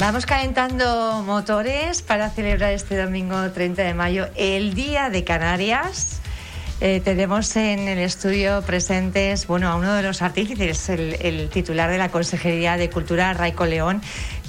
Vamos calentando motores para celebrar este domingo 30 de mayo el Día de Canarias. Eh, tenemos en el estudio presentes bueno, a uno de los artífices, el, el, titular de la Consejería de Cultura, Raico León,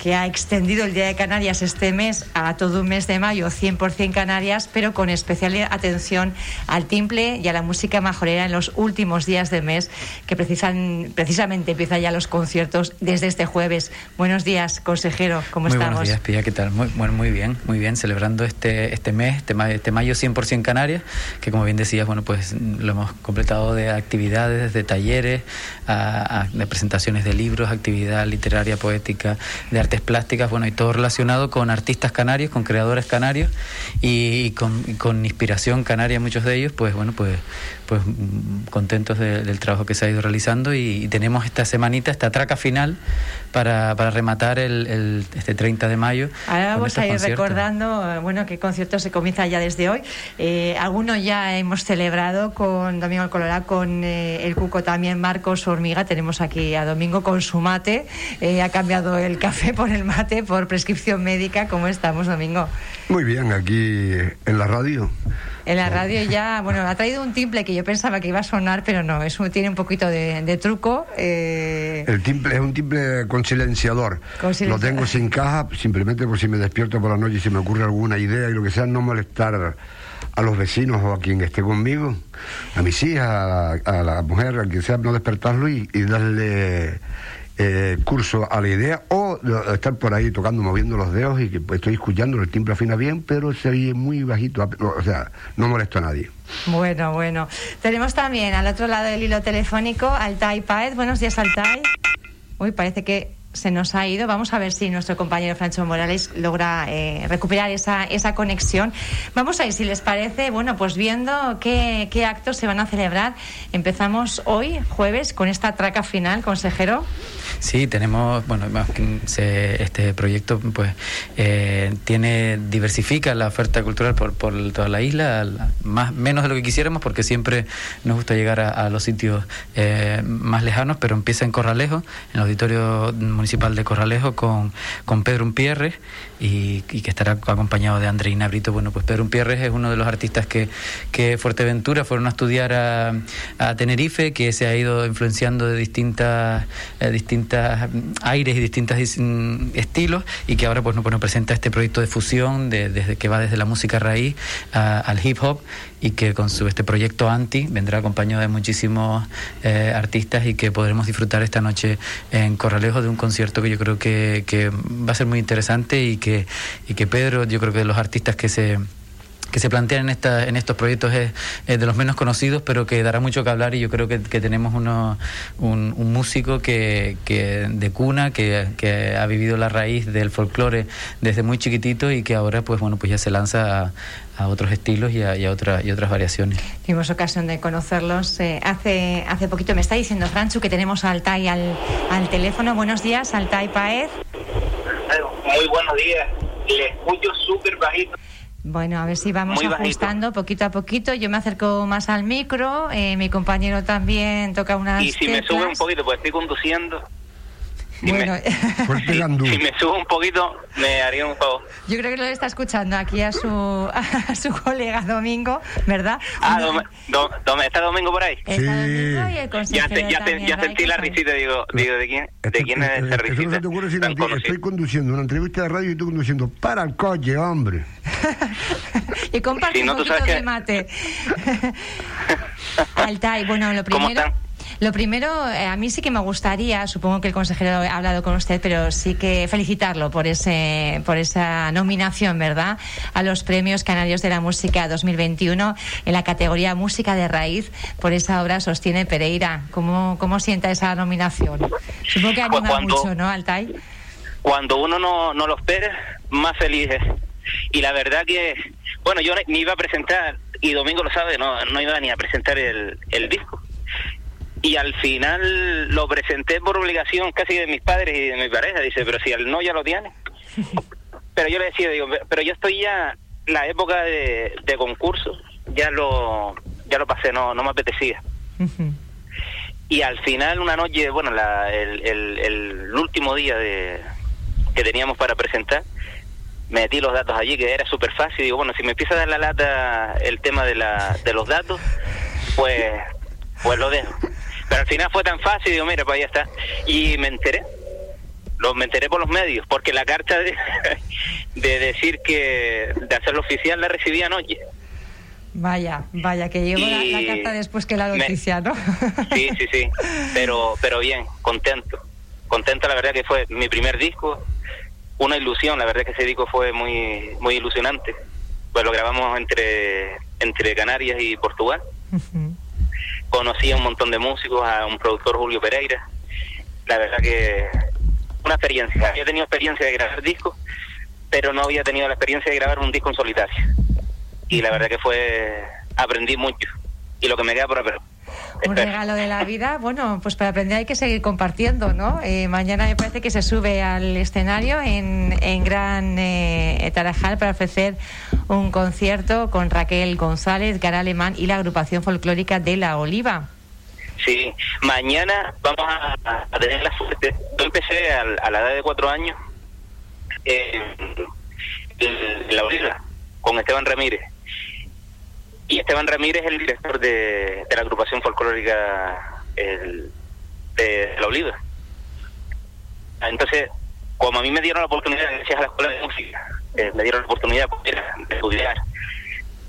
que ha extendido el Día de Canarias este mes a todo un mes de mayo, 100% Canarias, pero con especial atención al timple y a la música majorera en los últimos días del mes, que precisan, precisamente empiezan ya los conciertos desde este jueves. Buenos días, consejero, ¿cómo muy estamos? Buenos días, Pía, ¿qué tal? Muy, bueno, muy bien, muy bien, celebrando este, este mes, este, este mayo 100% Canarias, que como bien decías, bueno, pues lo hemos completado de actividades, de talleres, a, a, de presentaciones de libros, actividad literaria, poética, de artes plásticas, bueno, y todo relacionado con artistas canarios, con creadores canarios y, y, con, y, con, inspiración canaria, muchos de ellos, pues bueno, pues, pues contentos de, del trabajo que se ha ido realizando y, y, tenemos esta semanita, esta traca final para, para rematar el, el, este 30 de mayo. Ahora vamos a ir conciertos. recordando, bueno, qué conciertos se comienza ya desde hoy. Eh, algunos ya hemos celebrado con Domingo Colorado, con eh, el Cuco también, Marcos Hormiga. Tenemos aquí a Domingo con su mate. Eh, ha cambiado el café por el mate por prescripción médica. ¿Cómo estamos, Domingo? Muy bien, aquí en la radio. En la radio ya, bueno, ha traído un timple que yo pensaba que iba a sonar, pero no, eso tiene un poquito de, de truco. Eh... El timple es un timple con silenciador. con silenciador. Lo tengo sin caja, simplemente por si me despierto por la noche y se me ocurre alguna idea y lo que sea, no molestar a los vecinos o a quien esté conmigo, a mis hijas, a, a la mujer, a quien sea, no despertarlo y, y darle eh, curso a la idea o estar por ahí tocando, moviendo los dedos y que estoy escuchando, el timbre afina bien, pero se oye muy bajito, o sea, no molesto a nadie. Bueno, bueno. Tenemos también al otro lado del hilo telefónico Altai Paez. Buenos días, Altai. Uy, parece que se nos ha ido. Vamos a ver si nuestro compañero Francho Morales logra eh, recuperar esa, esa conexión. Vamos a ir, si les parece, bueno, pues viendo qué, qué actos se van a celebrar. Empezamos hoy, jueves, con esta traca final, consejero. Sí, tenemos, bueno, se, este proyecto pues eh, tiene diversifica la oferta cultural por, por toda la isla, más menos de lo que quisiéramos porque siempre nos gusta llegar a, los sitios eh, más lejanos, pero empieza en Corralejo, en el auditorio municipal de Corralejo con, con Pedro Umpierre y, que estará acompañado de Andreina Brito. Bueno, pues Pedro Umpierre es uno de los artistas que, que Fuerteventura fueron a estudiar a, a Tenerife, que se ha ido influenciando de distintas, eh, distintas aires y distintos estilos y que ahora pues nos bueno, presenta este proyecto de fusión de, desde que va desde la música raíz al hip hop y que con su este proyecto anti vendrá acompañado de muchísimos eh, artistas y que podremos disfrutar esta noche en Corralejo de un concierto que yo creo que, que va a ser muy interesante y que, y que Pedro yo creo que de los artistas que se que se plantean en, esta, en estos proyectos es, es, de los menos conocidos, pero que dará mucho que hablar y yo creo que, que tenemos uno, un, un, músico que, que de cuna, que, que, ha vivido la raíz del folclore desde muy chiquitito y que ahora pues bueno pues ya se lanza a, a otros estilos y a, y, a otra, y otras variaciones. Tuvimos ocasión de conocerlos eh, hace, hace poquito. Me está diciendo Franchu que tenemos a Altai al, al teléfono. Buenos días, Altai Paez. Muy buenos días. Le escucho súper bajito. Bueno, a ver si vamos Muy ajustando bajito. poquito a poquito. Yo me acerco más al micro, eh, mi compañero también toca unas. Y si teclas. me sube un poquito, pues estoy conduciendo. Si, bueno. me, si, si me subo un poquito, me haría un favor. Yo creo que lo está escuchando aquí a su a su colega Domingo, ¿verdad? Ah, dom, dom, dom, ¿está Domingo por ahí? Está sí. Domingo y el ya, te, ya, te, ya sentí la risita, digo, digo ¿de quién, de esto, quién es esa risita? Te ocurre si no, estoy conduciendo una entrevista de radio y estoy conduciendo para el coche, hombre. y comparte si no, un poquito de mate. Altai, bueno, lo primero... Lo primero, eh, a mí sí que me gustaría, supongo que el consejero ha hablado con usted, pero sí que felicitarlo por ese, por esa nominación, ¿verdad? A los premios Canarios de la Música 2021 en la categoría Música de Raíz por esa obra Sostiene Pereira. ¿Cómo, cómo sienta esa nominación? Supongo que anima pues cuando, mucho, ¿no, Altai? Cuando uno no, no lo espera, más feliz es. Y la verdad que, bueno, yo ni iba a presentar, y Domingo lo sabe, no, no iba ni a presentar el, el disco y al final lo presenté por obligación casi de mis padres y de mi pareja. Dice, pero si el no ya lo tiene. pero yo le decía, digo, pero yo estoy ya, la época de, de concurso, ya lo, ya lo pasé, no, no me apetecía. Uh -huh. Y al final, una noche, bueno, la, el, el, el, último día de, que teníamos para presentar, metí los datos allí, que era súper fácil. Digo, bueno, si me empieza a dar la lata el tema de, la, de los datos, pues, pues lo dejo. Pero al final fue tan fácil, digo, mira, pues ahí está. Y me enteré, lo, me enteré por los medios, porque la carta de, de decir que, de hacerlo oficial la recibí anoche. Vaya, vaya, que llegó la, carta después que la noticia, ¿no? Sí, sí, sí, pero, pero bien, contento. Contento, la verdad que fue mi primer disco, una ilusión, la verdad que ese disco fue muy, muy ilusionante. Pues lo grabamos entre, entre Canarias y Portugal. Conocí a un montón de músicos, a un productor Julio Pereira. La verdad que una experiencia. Había tenido experiencia de grabar discos, pero no había tenido la experiencia de grabar un disco en solitario y la verdad que fue, aprendí mucho y lo que me queda por aprender. Un regalo de la vida, bueno, pues para aprender hay que seguir compartiendo, ¿no? Eh, mañana me parece que se sube al escenario en, en Gran eh, Tarajal para ofrecer un concierto con Raquel González, Gara Alemán y la agrupación folclórica de La Oliva. Sí, mañana vamos a, tener la suerte. Yo empecé a, la edad de cuatro años en La Oliva con Esteban Ramírez y Esteban Ramírez es el director de, la agrupación folclórica de La Oliva. Entonces, como a mí me dieron la oportunidad, gracias a la escuela de música, eh, me dieron la oportunidad de estudiar.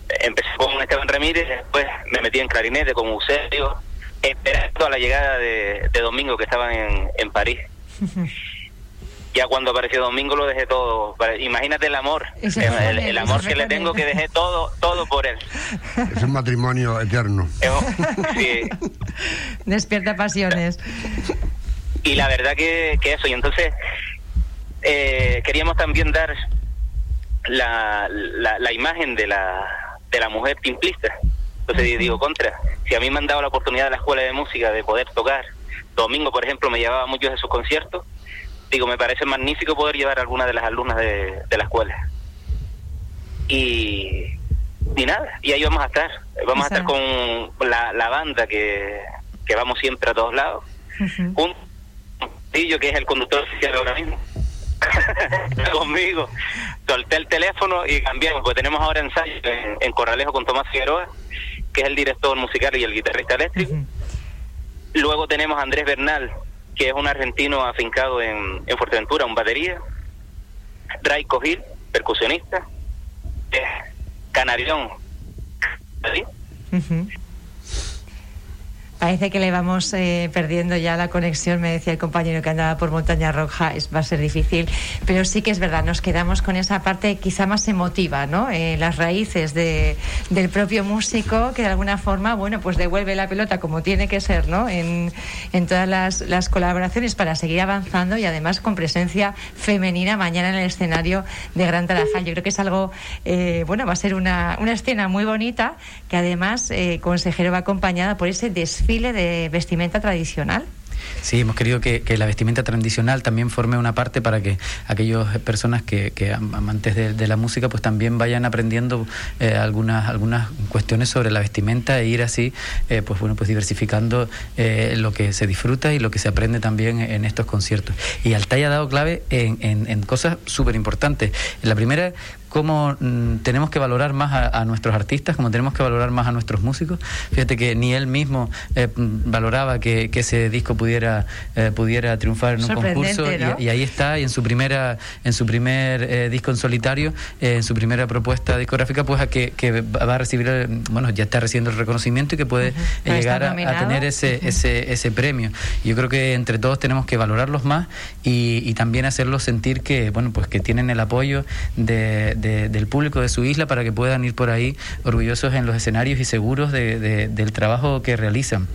Empecé con Esteban Ramírez, después me metí en clarinete con Eusebio, esperando a la llegada de, Domingo que estaban en, en París. ya cuando apareció Domingo lo dejé todo. Imagínate el amor, el, amor que le tengo que dejé todo, todo por él. Es un matrimonio eterno. sí. Despierta pasiones. Y la verdad que, que eso, y entonces eh, queríamos también dar la, la, imagen de la, de la mujer timplista. Entonces digo, contra, si a mí me han dado la oportunidad de la escuela de música de poder tocar, Domingo, por ejemplo, me llevaba a muchos de sus conciertos, digo, me parece magnífico poder llevar a alguna de las alumnas de, la escuela. Y, y nada, y ahí vamos a estar. Vamos a estar con la, la banda que, que vamos siempre a todos lados. Un tío que es el conductor oficial ahora mismo. conmigo. Solté el teléfono y cambiamos, porque tenemos ahora ensayo en, en, Corralejo con Tomás Figueroa, que es el director musical y el guitarrista eléctrico. Luego tenemos a Andrés Bernal, que es un argentino afincado en, en Fuerteventura, un batería. Ray Cogil, percusionista. Eh, Canarión. Parece que le vamos eh, perdiendo ya la conexión, me decía el compañero que andaba por Montaña Roja, es, va a ser difícil, pero sí que es verdad, nos quedamos con esa parte quizá más emotiva, ¿no? Eh, las raíces de, del propio músico que de alguna forma, bueno, pues devuelve la pelota como tiene que ser, ¿no? En, todas las, las colaboraciones para seguir avanzando y además con presencia femenina mañana en el escenario de Gran Tarajal. Yo creo que es algo, eh, bueno, va a ser una, una escena muy bonita que además, consejero, va acompañada por ese desfile de vestimenta tradicional? Sí, hemos querido que, la vestimenta tradicional también forme una parte para que aquellas personas que, amantes de, la música pues también vayan aprendiendo eh, algunas algunas cuestiones sobre la vestimenta e ir así eh, pues bueno pues diversificando eh, lo que se disfruta y lo que se aprende también en estos conciertos. Y Altai ha dado clave en, en, en cosas súper importantes. La primera cómo mm, tenemos que valorar más a, nuestros artistas, cómo tenemos que valorar más a nuestros músicos. Fíjate que ni él mismo eh, valoraba que, ese disco pudiera eh, pudiera triunfar en un concurso. Y, ahí está y en su primera en su primer eh, disco en solitario, en su primera propuesta discográfica, pues a que, va a recibir bueno ya está recibiendo el reconocimiento y que puede llegar a, tener ese, ese ese premio. Yo creo que entre todos tenemos que valorarlos más y, y también hacerlos sentir que bueno pues que tienen el apoyo de del público de su isla para que puedan ir por ahí orgullosos en los escenarios y seguros del trabajo que realizan.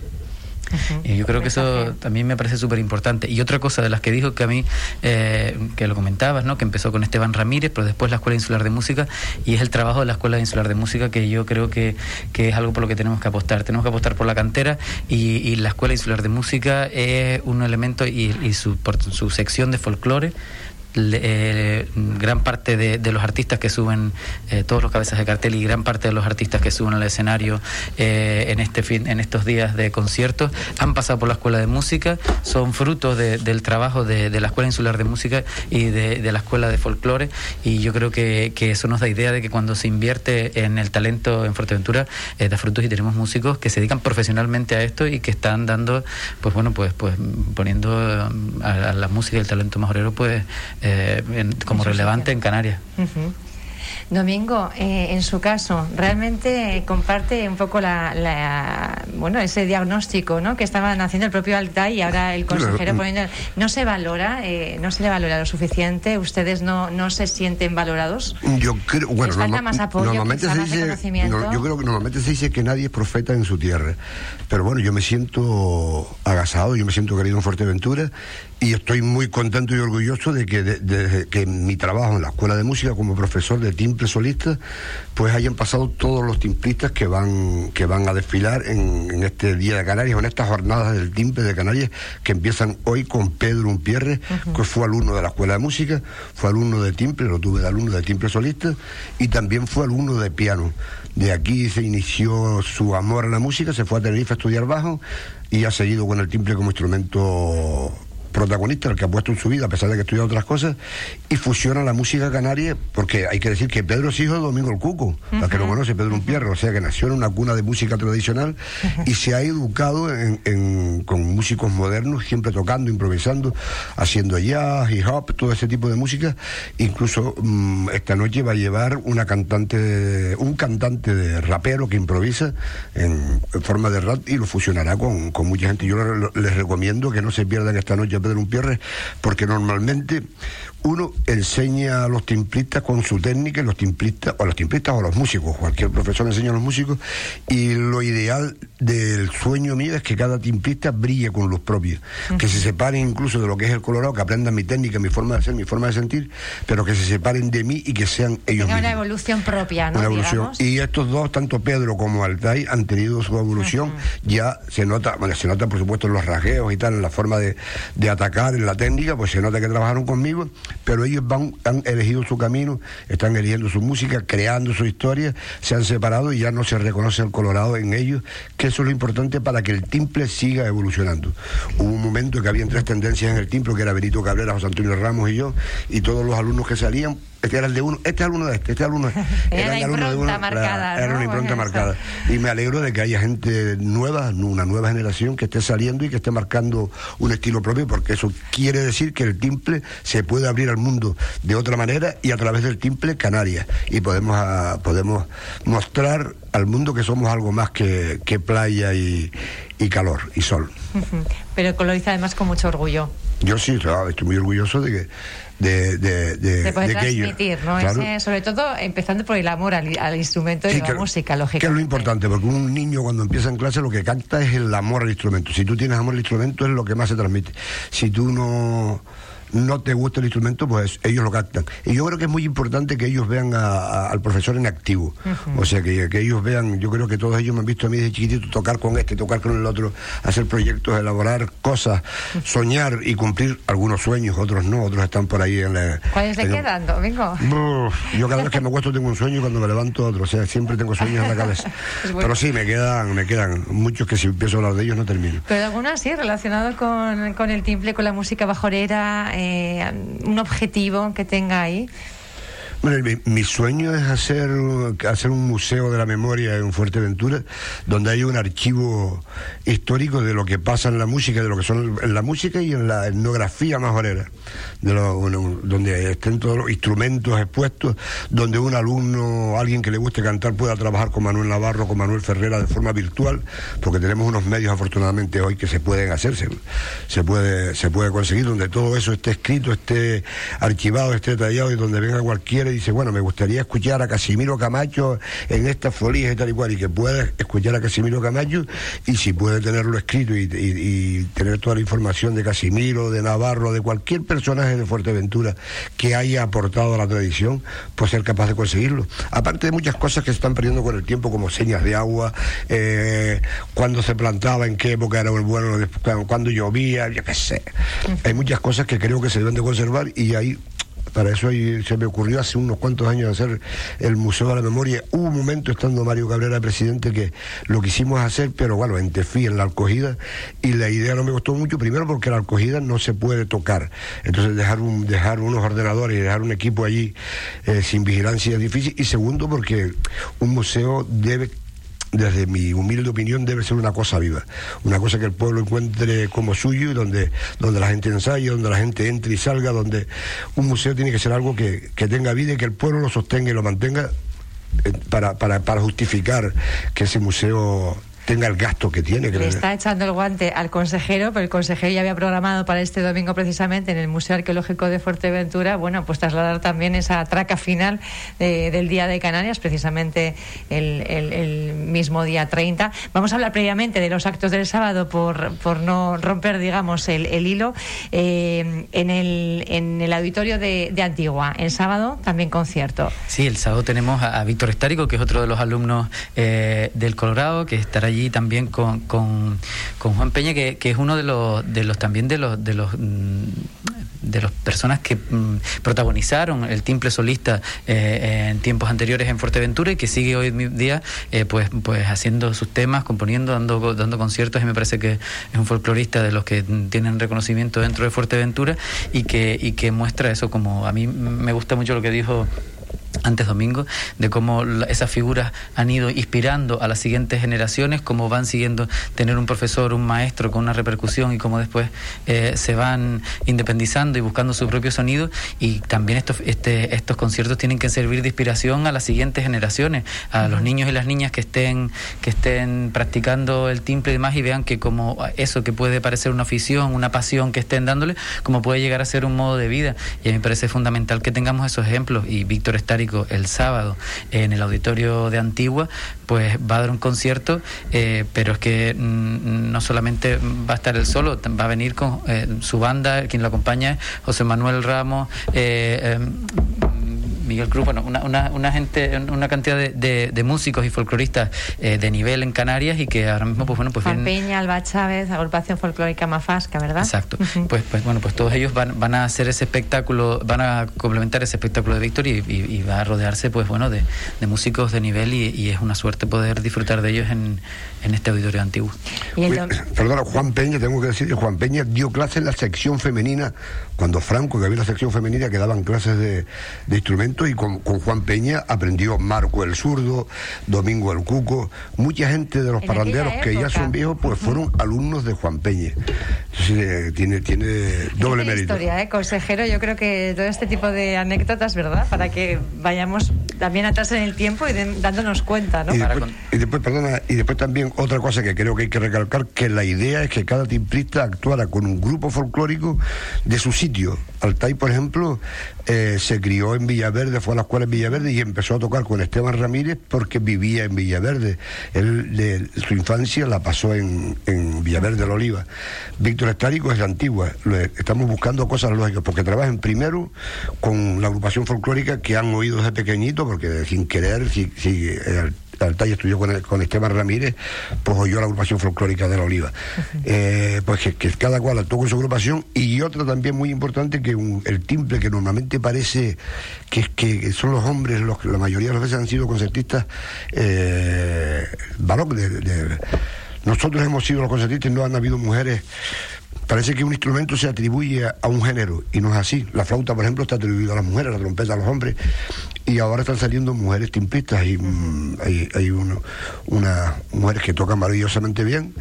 y yo creo que eso también me parece súper importante. Y otra cosa de las que dijo que a mí, eh, que lo comentabas, ¿no? que empezó con Esteban Ramírez, pero después la Escuela Insular de Música, y es el trabajo de la Escuela Insular de Música que yo creo que, es algo por lo que tenemos que apostar. Tenemos que apostar por la cantera y, la Escuela Insular de Música es un elemento y, su, por su sección de folclore eh, gran parte de, los artistas que suben, eh, todos los cabezas de cartel y gran parte de los artistas que suben al escenario eh, en este fin, en estos días de conciertos han pasado por la escuela de música, son frutos del trabajo de, la escuela insular de música y de, la escuela de folclore y yo creo que, eso nos da idea de que cuando se invierte en el talento en Fuerteventura da frutos y tenemos músicos que se dedican profesionalmente a esto y que están dando, pues bueno, pues pues poniendo a, la música y el talento majorero pues eh, como relevante en Canarias. Domingo, eh, en su caso, realmente comparte un poco la, bueno ese diagnóstico ¿no? que estaban haciendo el propio Altay y ahora el consejero poniendo. ¿No se valora, eh, no se le valora lo suficiente? ¿Ustedes no, no se sienten valorados? Yo creo, bueno, falta más apoyo, normalmente se dice, yo creo que normalmente se dice que nadie es profeta en su tierra. Pero bueno, yo me siento agasado, yo me siento querido en Fuerteventura y estoy muy contento y orgulloso de que, de, que mi trabajo en la Escuela de Música como profesor de timple solista, pues hayan pasado todos los timplistas que van, que van a desfilar en, este Día de Canarias, en estas jornadas del timple de Canarias, que empiezan hoy con Pedro Umpierre, que fue alumno de la Escuela de Música, fue alumno de timple, lo tuve de alumno de timple solista, y también fue alumno de piano. De aquí se inició su amor a la música, se fue a Tenerife a estudiar bajo y ha seguido con el timple como instrumento protagonista, el que ha puesto en su vida, a pesar de que estudia otras cosas, y fusiona la música canaria, porque hay que decir que Pedro es hijo de Domingo el Cuco, para que lo conoce, Pedro Umpierre, o sea que nació en una cuna de música tradicional y se ha educado con músicos modernos, siempre tocando, improvisando, haciendo jazz, hip hop, todo ese tipo de música. Incluso mm, esta noche va a llevar una cantante, un cantante de rapero que improvisa en, forma de rap y lo fusionará con, mucha gente. Yo les recomiendo que no se pierdan esta noche Pedro Umpierre, porque normalmente uno enseña a los timplistas con su técnica, los timplistas, o los timplistas o los músicos, cualquier profesor enseña a los músicos, y lo ideal del sueño mío es que cada timplista brille con luz propia, que se separen incluso de lo que es el colorado, que aprendan mi técnica, mi forma de hacer, mi forma de sentir, pero que se separen de mí y que sean ellos Tenga una evolución propia, ¿no? Una evolución. Y estos dos, tanto Pedro como Altay, han tenido su evolución, ya se nota, bueno, se nota por supuesto en los rajeos y tal, en la forma de, de atacar, en la técnica, pues se nota que trabajaron conmigo pero ellos van, han elegido su camino, están eligiendo su música, creando su historia, se han separado y ya no se reconoce el Colorado en ellos, que eso es lo importante para que el timple siga evolucionando. Hubo un momento que había tres tendencias en el timple, que era Benito Cabrera, José Antonio Ramos y yo, y todos los alumnos que salían este era el de uno, este alumno de este, este alumno era la impronta marcada. Era una impronta marcada. Y me alegro de que haya gente nueva, una nueva generación que esté saliendo y que esté marcando un estilo propio, porque eso quiere decir que el timple se puede abrir al mundo de otra manera y a través del timple Canarias. Y podemos, ah, podemos mostrar al mundo que somos algo más que, playa y, calor y sol. Pero coloriza además con mucho orgullo. Yo sí, estoy muy orgulloso de que de, de, de, poder transmitir, ¿no? sobre todo empezando por el amor al, instrumento y la música, lógicamente. Que es lo importante, porque un niño cuando empieza en clase lo que canta es el amor al instrumento. Si tú tienes amor al instrumento es lo que más se transmite. Si tú no no te gusta el instrumento, pues ellos lo captan. Y yo creo que es muy importante que ellos vean al profesor en activo. O sea, que, ellos vean, yo creo que todos ellos me han visto a mí desde chiquitito tocar con este, tocar con el otro, hacer proyectos, elaborar cosas, soñar y cumplir algunos sueños, otros no, otros están por ahí en la... ¿Cuáles le quedan, Domingo? yo cada vez que me acuesto tengo un sueño y cuando me levanto otro, o sea, siempre tengo sueños en la cabeza. Pero sí, me quedan, me quedan muchos que si empiezo a hablar de ellos no termino. Pero algunas sí, relacionados con, con el timple, con la música bajorera, eh, un objetivo que tenga ahí? Bueno, mi, sueño es hacer, hacer un museo de la memoria en Fuerteventura, donde haya un archivo histórico de lo que pasa en la música, de lo que son en la música y en la etnografía majorera, de donde estén todos los instrumentos expuestos, donde un alumno, alguien que le guste cantar, pueda trabajar con Manuel Navarro, con Manuel Ferrera de forma virtual, porque tenemos unos medios afortunadamente hoy que se pueden hacer, se, puede, se puede conseguir, donde todo eso esté escrito, esté archivado, esté detallado y donde venga dice, bueno, me gustaría escuchar a Casimiro Camacho en estas folías y tal y cual, y que pueda escuchar a Casimiro Camacho, y si puede tenerlo escrito y, tener toda la información de Casimiro, de Navarro, de cualquier personaje de Fuerteventura que haya aportado a la tradición, pues ser capaz de conseguirlo. Aparte de muchas cosas que se están perdiendo con el tiempo, como señas de agua, eh, cuando se plantaba, en qué época era el bueno, cuando llovía, yo qué sé. Hay muchas cosas que creo que se deben de conservar y hay para eso se me ocurrió hace unos cuantos años hacer el Museo de la Memoria. Hubo un momento estando Mario Cabrera presidente que lo quisimos hacer, pero bueno, en Tefí, en la acogida, y la idea no me gustó mucho, primero porque la acogida no se puede tocar. Entonces dejar, un, dejar unos ordenadores y dejar un equipo allí eh, sin vigilancia es difícil. Y segundo porque un museo debe desde mi humilde opinión, debe ser una cosa viva, una cosa que el pueblo encuentre como suyo y donde, donde la gente ensaye, donde la gente entre y salga, donde un museo tiene que ser algo que, que tenga vida y que el pueblo lo sostenga y lo mantenga eh, para, para, para justificar que ese museo tenga el gasto que tiene. Le está echando el guante al consejero, pero el consejero ya había programado para este domingo precisamente en el Museo Arqueológico de Fuerteventura, bueno, pues trasladar también esa traca final del Día de Canarias, precisamente el, mismo día 30. Vamos a hablar previamente de los actos del sábado por, por no romper, digamos, el, hilo. Eh, en, el, en el auditorio de, Antigua, el sábado también concierto. Sí, el sábado tenemos a, Víctor Estárico, que es otro de los alumnos eh, del Colorado, que estará allí también con, con, Juan Peña, que, que, es uno de los, de los también de los, de los mm, de las personas que mm, protagonizaron el timple solista eh, en tiempos anteriores en Fuerteventura y que sigue hoy día eh, pues pues haciendo sus temas, componiendo, dando dando conciertos y me parece que es un folclorista de los que tienen reconocimiento dentro de Fuerteventura y que y que muestra eso como a mí me gusta mucho lo que dijo antes domingo, de cómo esas figuras han ido inspirando a las siguientes generaciones, cómo van siguiendo tener un profesor, un maestro con una repercusión y cómo después eh, se van independizando y buscando su propio sonido. Y también estos, este, estos conciertos tienen que servir de inspiración a las siguientes generaciones, a los niños y las niñas que estén, que estén practicando el timple y demás y vean que como eso que puede parecer una afición, una pasión que estén dándole, como puede llegar a ser un modo de vida. Y a mí me parece fundamental que tengamos esos ejemplos y Víctor está el sábado en el auditorio de Antigua, pues va a dar un concierto, eh, pero es que mm, no solamente va a estar él solo, va a venir con eh, su banda, quien lo acompaña José Manuel Ramos, eh, em, Miguel Cruz, bueno, una, una, una gente, una cantidad de, de, músicos y folcloristas eh, de nivel en Canarias y que ahora mismo, pues bueno, pues Juan Peña, Alba Chávez, agrupación folclórica Mafasca, ¿verdad? Exacto. pues, pues bueno, pues todos ellos van, van a hacer ese espectáculo, van a complementar ese espectáculo de Víctor y, y, va a rodearse, pues bueno, de, de músicos de nivel y, y, es una suerte poder disfrutar de ellos en, en este auditorio antiguo. Perdona, Juan Peña, tengo que decir que Juan Peña dio clases en la sección femenina, cuando Franco, que había la sección femenina, que daban clases de, de instrumentos, y con, Juan Peña aprendió Marco el Zurdo, Domingo el Cuco, mucha gente de los parranderos que ya son viejos, pues fueron alumnos de Juan Peña. Entonces, eh, tiene, tiene doble mérito. historia, ¿eh? consejero, yo creo que todo este tipo de anécdotas, ¿verdad? Para que vayamos también atrás en el tiempo y dándonos cuenta, ¿no? y después, perdona, y después también otra cosa que creo que hay que recalcar, que la idea es que cada timplista actuara con un grupo folclórico de su sitio. Altay, por ejemplo, eh, se crió en Villaverde, fue a la escuela en Villaverde y empezó a tocar con Esteban Ramírez porque vivía en Villaverde. Él, de, su infancia la pasó en, Villaverde la Oliva. Víctor Estárico es de Antigua. Estamos buscando cosas lógicas porque trabajan primero con la agrupación folclórica que han oído desde pequeñito, porque sin querer, si, si eh, Altay estudió con, con, Esteban Ramírez, pues oyó la agrupación folclórica de la Oliva. Eh, pues que, cada cual actuó con su agrupación y otra también muy importante que el timple que normalmente parece que, que son los hombres los que la mayoría de las veces han sido concertistas eh, nosotros hemos sido los concertistas y no han habido mujeres Parece que un instrumento se atribuye a un género y no es así. La flauta, por ejemplo, está atribuida a las mujeres, la trompeta a los hombres y ahora están saliendo mujeres timplistas y mm, hay, hay unas mujeres que tocan maravillosamente bien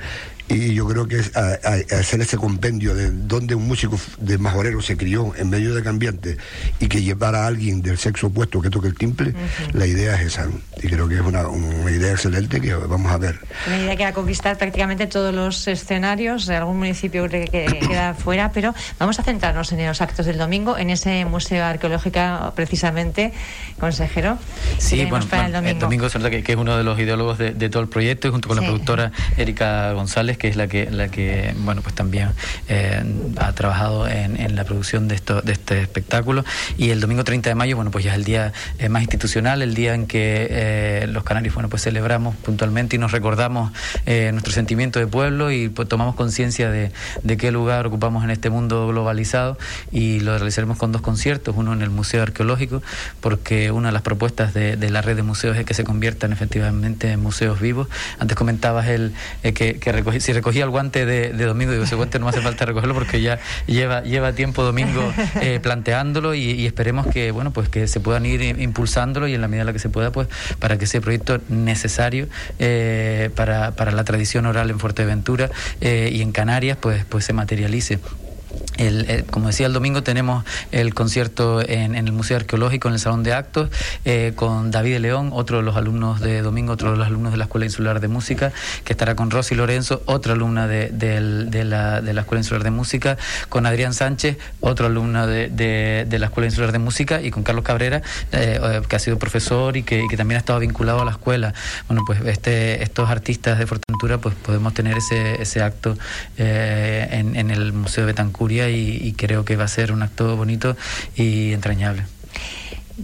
y yo creo que hacer ese compendio de donde un músico de majorero se crió en medio de cambiantes y que llevara a alguien del sexo opuesto que toque el timple, la idea es esa. Y creo que es una, idea excelente que vamos a ver. Una idea que va a conquistar prácticamente todos los escenarios, de algún municipio que, que queda fuera, pero vamos a centrarnos en los actos del domingo, en ese museo arqueológico precisamente consejero. Sí, bueno, el domingo, domingo que, que, es uno de los ideólogos de, todo el proyecto, y junto con la productora Erika González, que es la que, la que bueno, pues también eh, ha trabajado en, en, la producción de, esto, de este espectáculo. Y el domingo 30 de mayo, bueno, pues ya es el día eh, más institucional, el día en que eh, los canarios, bueno, pues celebramos puntualmente y nos recordamos nuestro sentimiento de pueblo y pues, tomamos conciencia de, de qué lugar ocupamos en este mundo globalizado y lo realizaremos con dos conciertos, uno en el Museo Arqueológico, porque una de las propuestas de, la red de museos es que se conviertan efectivamente en museos vivos. Antes comentabas el eh, que, si recogía el guante de, domingo, digo, ese guante no hace falta recogerlo porque ya lleva, lleva tiempo domingo eh, planteándolo y, esperemos que bueno pues que se puedan ir impulsándolo y en la medida en la que se pueda pues para que ese proyecto necesario eh, para, para la tradición oral en Fuerteventura y en Canarias pues pues se materialice. El, como decía el domingo tenemos el concierto en, el Museo Arqueológico en el Salón de Actos eh, con David León, otro de los alumnos de domingo, otro de los alumnos de la Escuela Insular de Música, que estará con Rosy Lorenzo, otra alumna de, la, Escuela Insular de Música, con Adrián Sánchez, otro alumna de, la Escuela Insular de Música y con Carlos Cabrera, eh, eh, que ha sido profesor y que, también ha estado vinculado a la escuela. Bueno, pues este, estos artistas de Fuerteventura, pues podemos tener ese, ese acto en, en el Museo de Betancuria y, creo que va a ser un acto bonito y entrañable.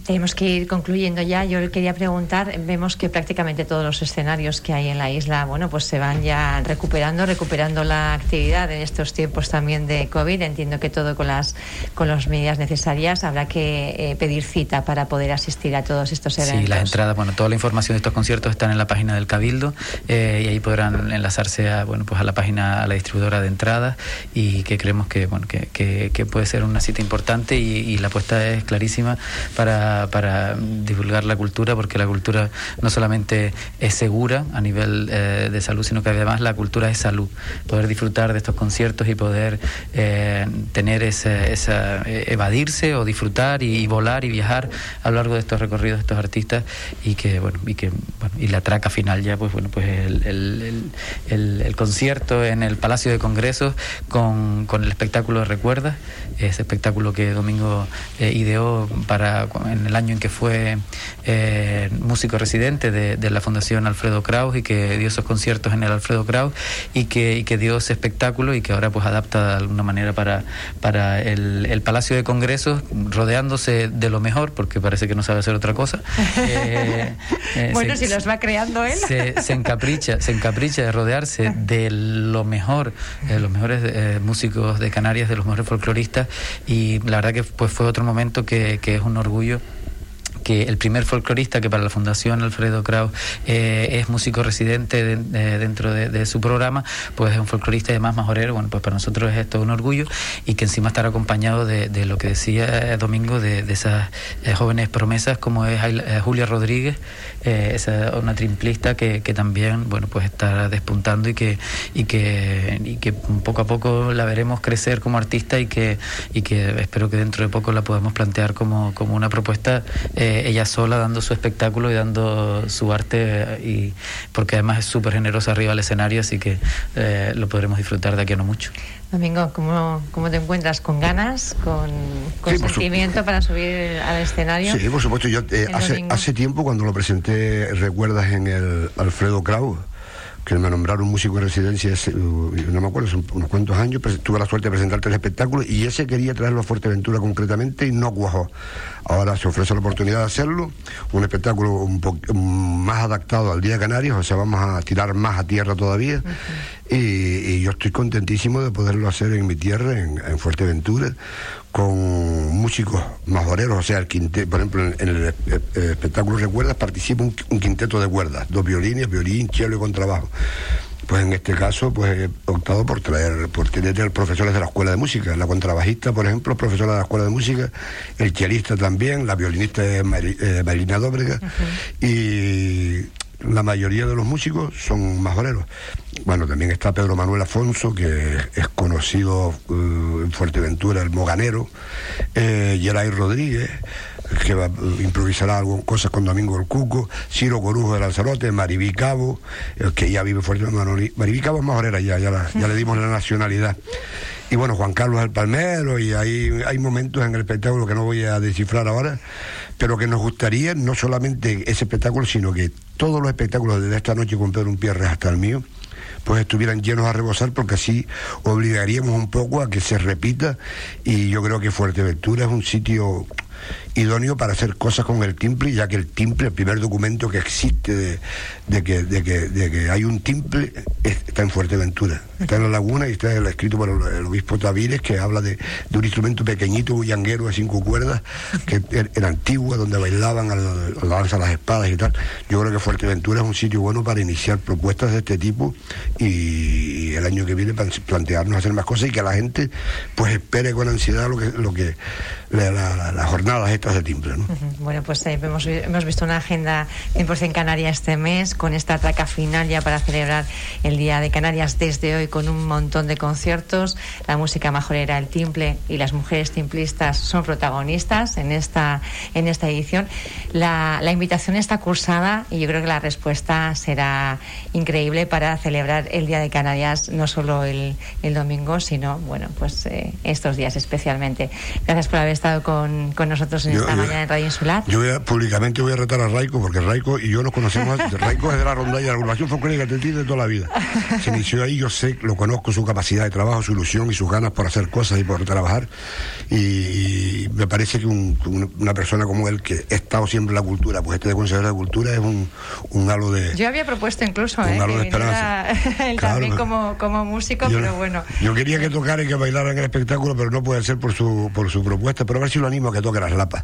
Tenemos que ir concluyendo ya. Yo quería preguntar, vemos que prácticamente todos los escenarios que hay en la isla, bueno, pues se van ya recuperando, recuperando la actividad en estos tiempos también de COVID. Entiendo que todo con las con las medidas necesarias. Habrá que eh, pedir cita para poder asistir a todos estos eventos. Sí, las entradas, bueno, toda la información de estos conciertos están en la página del Cabildo eh, y ahí podrán enlazarse a, bueno, pues a la página, a la distribuidora de entradas y que creemos que, bueno, que, que, puede ser una cita importante y, y la apuesta es clarísima para para, divulgar la cultura, porque la cultura no solamente es segura a nivel eh, de salud, sino que además la cultura es salud. Poder disfrutar de estos conciertos y poder eh, tener esa, esa, eh, evadirse o disfrutar y, volar y viajar a lo largo de estos recorridos de estos artistas y que, bueno, y que, y la traca final ya, pues bueno, pues el, el concierto en el Palacio de Congresos con, con el espectáculo de Recuerdas, ese espectáculo que Domingo ideó para en el año en que fue eh, músico residente de, la Fundación Alfredo Kraus y que dio esos conciertos en el Alfredo Kraus y que, que dio ese espectáculo y que ahora pues adapta de alguna manera para, para el, Palacio de Congresos, rodeándose de lo mejor, porque parece que no sabe hacer otra cosa. Eh, eh, bueno, si los va creando él. Se, encapricha, se encapricha de rodearse de lo mejor, de los mejores músicos de Canarias, de los mejores folcloristas y la verdad que pues fue otro momento que, que es un orgullo que el primer folclorista que para la Fundación Alfredo Kraus eh, es músico residente dentro de, su programa, pues es un folclorista y además majorero, bueno, pues para nosotros es esto un orgullo y que encima estar acompañado de, lo que decía Domingo, de, esas eh, jóvenes promesas como es eh, Julia Rodríguez, una trimplista que, también, bueno, pues está despuntando y que, y que, y que poco a poco la veremos crecer como artista y que, y que espero que dentro de poco la podamos plantear como, como una propuesta ella sola dando su espectáculo y dando su arte, y porque además es súper generosa arriba del escenario, así que eh, lo podremos disfrutar de aquí a no mucho. Domingo, ¿cómo, cómo te encuentras? ¿Con ganas? ¿Con, sentimiento para subir al escenario? Sí, por supuesto. Yo eh, hace, hace tiempo, cuando lo presenté, recuerdas en el Alfredo Kraus, que me nombraron músico de residencia, uh, no me acuerdo, son unos cuantos años, tuve la suerte de presentarte el espectáculo y ese quería traerlo a Fuerteventura concretamente y no cuajó. Ahora se ofrece la oportunidad de hacerlo, un espectáculo un poco más adaptado al Día de Canarias, o sea, vamos a tirar más a tierra todavía. y, yo estoy contentísimo de poderlo hacer en mi tierra, en, en Fuerteventura, con músicos majoreros, o sea, el quinteto, por ejemplo, en, el, espectáculo Recuerdas participa un, quinteto de cuerdas, dos violines, violín, cello y contrabajo. Pues en este caso, pues he optado por traer, por tener profesores de la escuela de música. La contrabajista, por ejemplo, profesora de la escuela de música, el chelista también, la violinista es eh, Marina Dóbrega, y la mayoría de los músicos son majoreros. Bueno, también está Pedro Manuel Afonso, que es conocido eh, en Fuerteventura, el moganero, eh, Geray Rodríguez, que improvisará algo, cosas con Domingo el Cuco, Ciro Corujo de Lanzarote, Maribí Cabo, que ya vive Fuerteventura. Maribí Cabo es majorera ya, ya, ya le dimos la nacionalidad. y bueno, Juan Carlos el Palmero, y hay, hay momentos en el espectáculo que no voy a descifrar ahora, pero que nos gustaría no solamente ese espectáculo, sino que todos los espectáculos de esta noche con Pedro Pierre hasta el mío, pues estuvieran llenos a rebosar porque así obligaríamos un poco a que se repita y yo creo que Fuerteventura es un sitio idóneo para hacer cosas con el timple, ya que el timple, el primer documento que existe de, que, de, que, de que hay un timple, está en Fuerteventura. Está en la laguna y está escrito por el, obispo Tavires, que habla de, un instrumento pequeñito, bullanguero de cinco cuerdas, que er, era antiguo, donde bailaban a la las espadas y tal. Yo creo que Fuerteventura es un sitio bueno para iniciar propuestas de este tipo y el año que viene plantearnos hacer más cosas y que la gente pues espere con ansiedad lo que, lo que las jornadas de timbre. ¿no? Bueno, pues eh, hemos, hemos, visto una agenda 100% Canaria este mes, con esta traca final ya para celebrar el Día de Canarias desde hoy, con un montón de conciertos. La música majorera, el timple y las mujeres timplistas son protagonistas en esta, en esta edición. La, la invitación está cursada y yo creo que la respuesta será increíble para celebrar el Día de Canarias, no solo el, el domingo, sino, bueno, pues eh, estos días especialmente. Gracias por haber estado con, con nosotros en esta mañana en Radio Insular. Yo voy públicamente voy a retar a Raico, porque Raico y yo nos conocemos, Raico es de la rondalla de la agrupación folclórica de de toda la vida. Se inició ahí, yo sé, lo conozco, su capacidad de trabajo, su ilusión y sus ganas por hacer cosas y por trabajar. Y, me parece que una persona como él, que ha estado siempre en la cultura, pues este de consejero de cultura es un, un halo de... Yo había propuesto incluso, un ¿eh? halo de esperanza. él también como, como músico, pero bueno. Yo quería que tocara y que bailara en el espectáculo, pero no puede ser por su, por su propuesta, pero a ver si lo animo a que toque las lapas.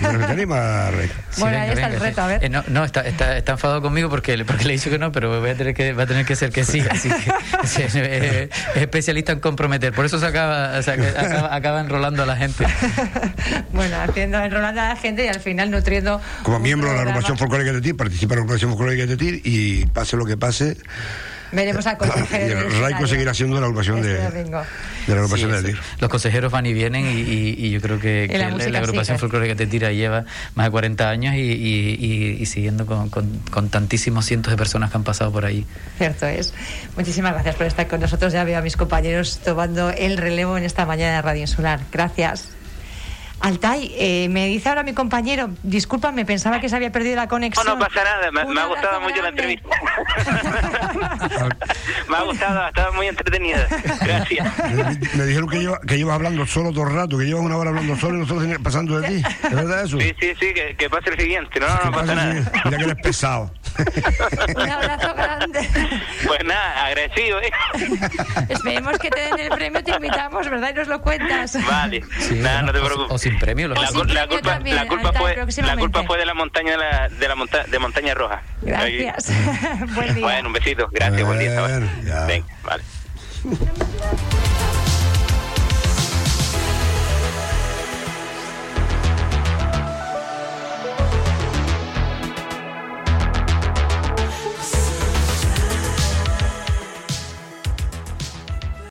¿Te anima, bueno, ahí está el reto, a ver. Eh, no, no está, está, está, enfadado conmigo porque, porque le he dicho que no, pero voy a tener que, va a tener que ser que sí. Así que es, especialista en comprometer. Por eso se acaba, se acaba, acaba, enrolando a la gente. bueno, haciendo, enrolando a la gente y al final nutriendo. Como miembro de la agrupación folclórica de TIR, participa en la agrupación folclórica de TIR y pase lo que pase Veremos al consejero. el Raico seguirá siendo la agrupación de, de, la agrupación de DIR. Los consejeros van y vienen y, yo creo que, la, agrupación folclórica de Tira lleva más de 40 años y, siguiendo con, con, tantísimos cientos de personas que han pasado por ahí. Cierto es. Muchísimas gracias por estar con nosotros. Ya veo a mis compañeros tomando el relevo en esta mañana de Radio Insular. Gracias. Altay, eh, me dice ahora mi compañero, discúlpame, pensaba que se había perdido la conexión. No, no pasa nada, me, ha gustado mucho la entrevista. me ha gustado, ha estado muy entretenida. Gracias. Me, dijeron que, lleva, que llevas hablando solo todo el rato, que llevas una hora hablando solo y nosotros pasando de ti. ¿Es verdad eso? Sí, sí, sí, que, que pase el siguiente. No, no, no pasa nada. Mira que eres pesado. Un abrazo grande. Pues nada, agresivo, ¿eh? Esperemos que te den el premio, te invitamos, ¿verdad? Y nos lo cuentas. Vale, nada, no te preocupes. O, sin premio. Lo la, la, culpa, la, culpa, fue, la culpa fue de la montaña de la, de la monta de montaña roja. Gracias. buen día. Bueno, un besito. Gracias, buen día. Venga, vale.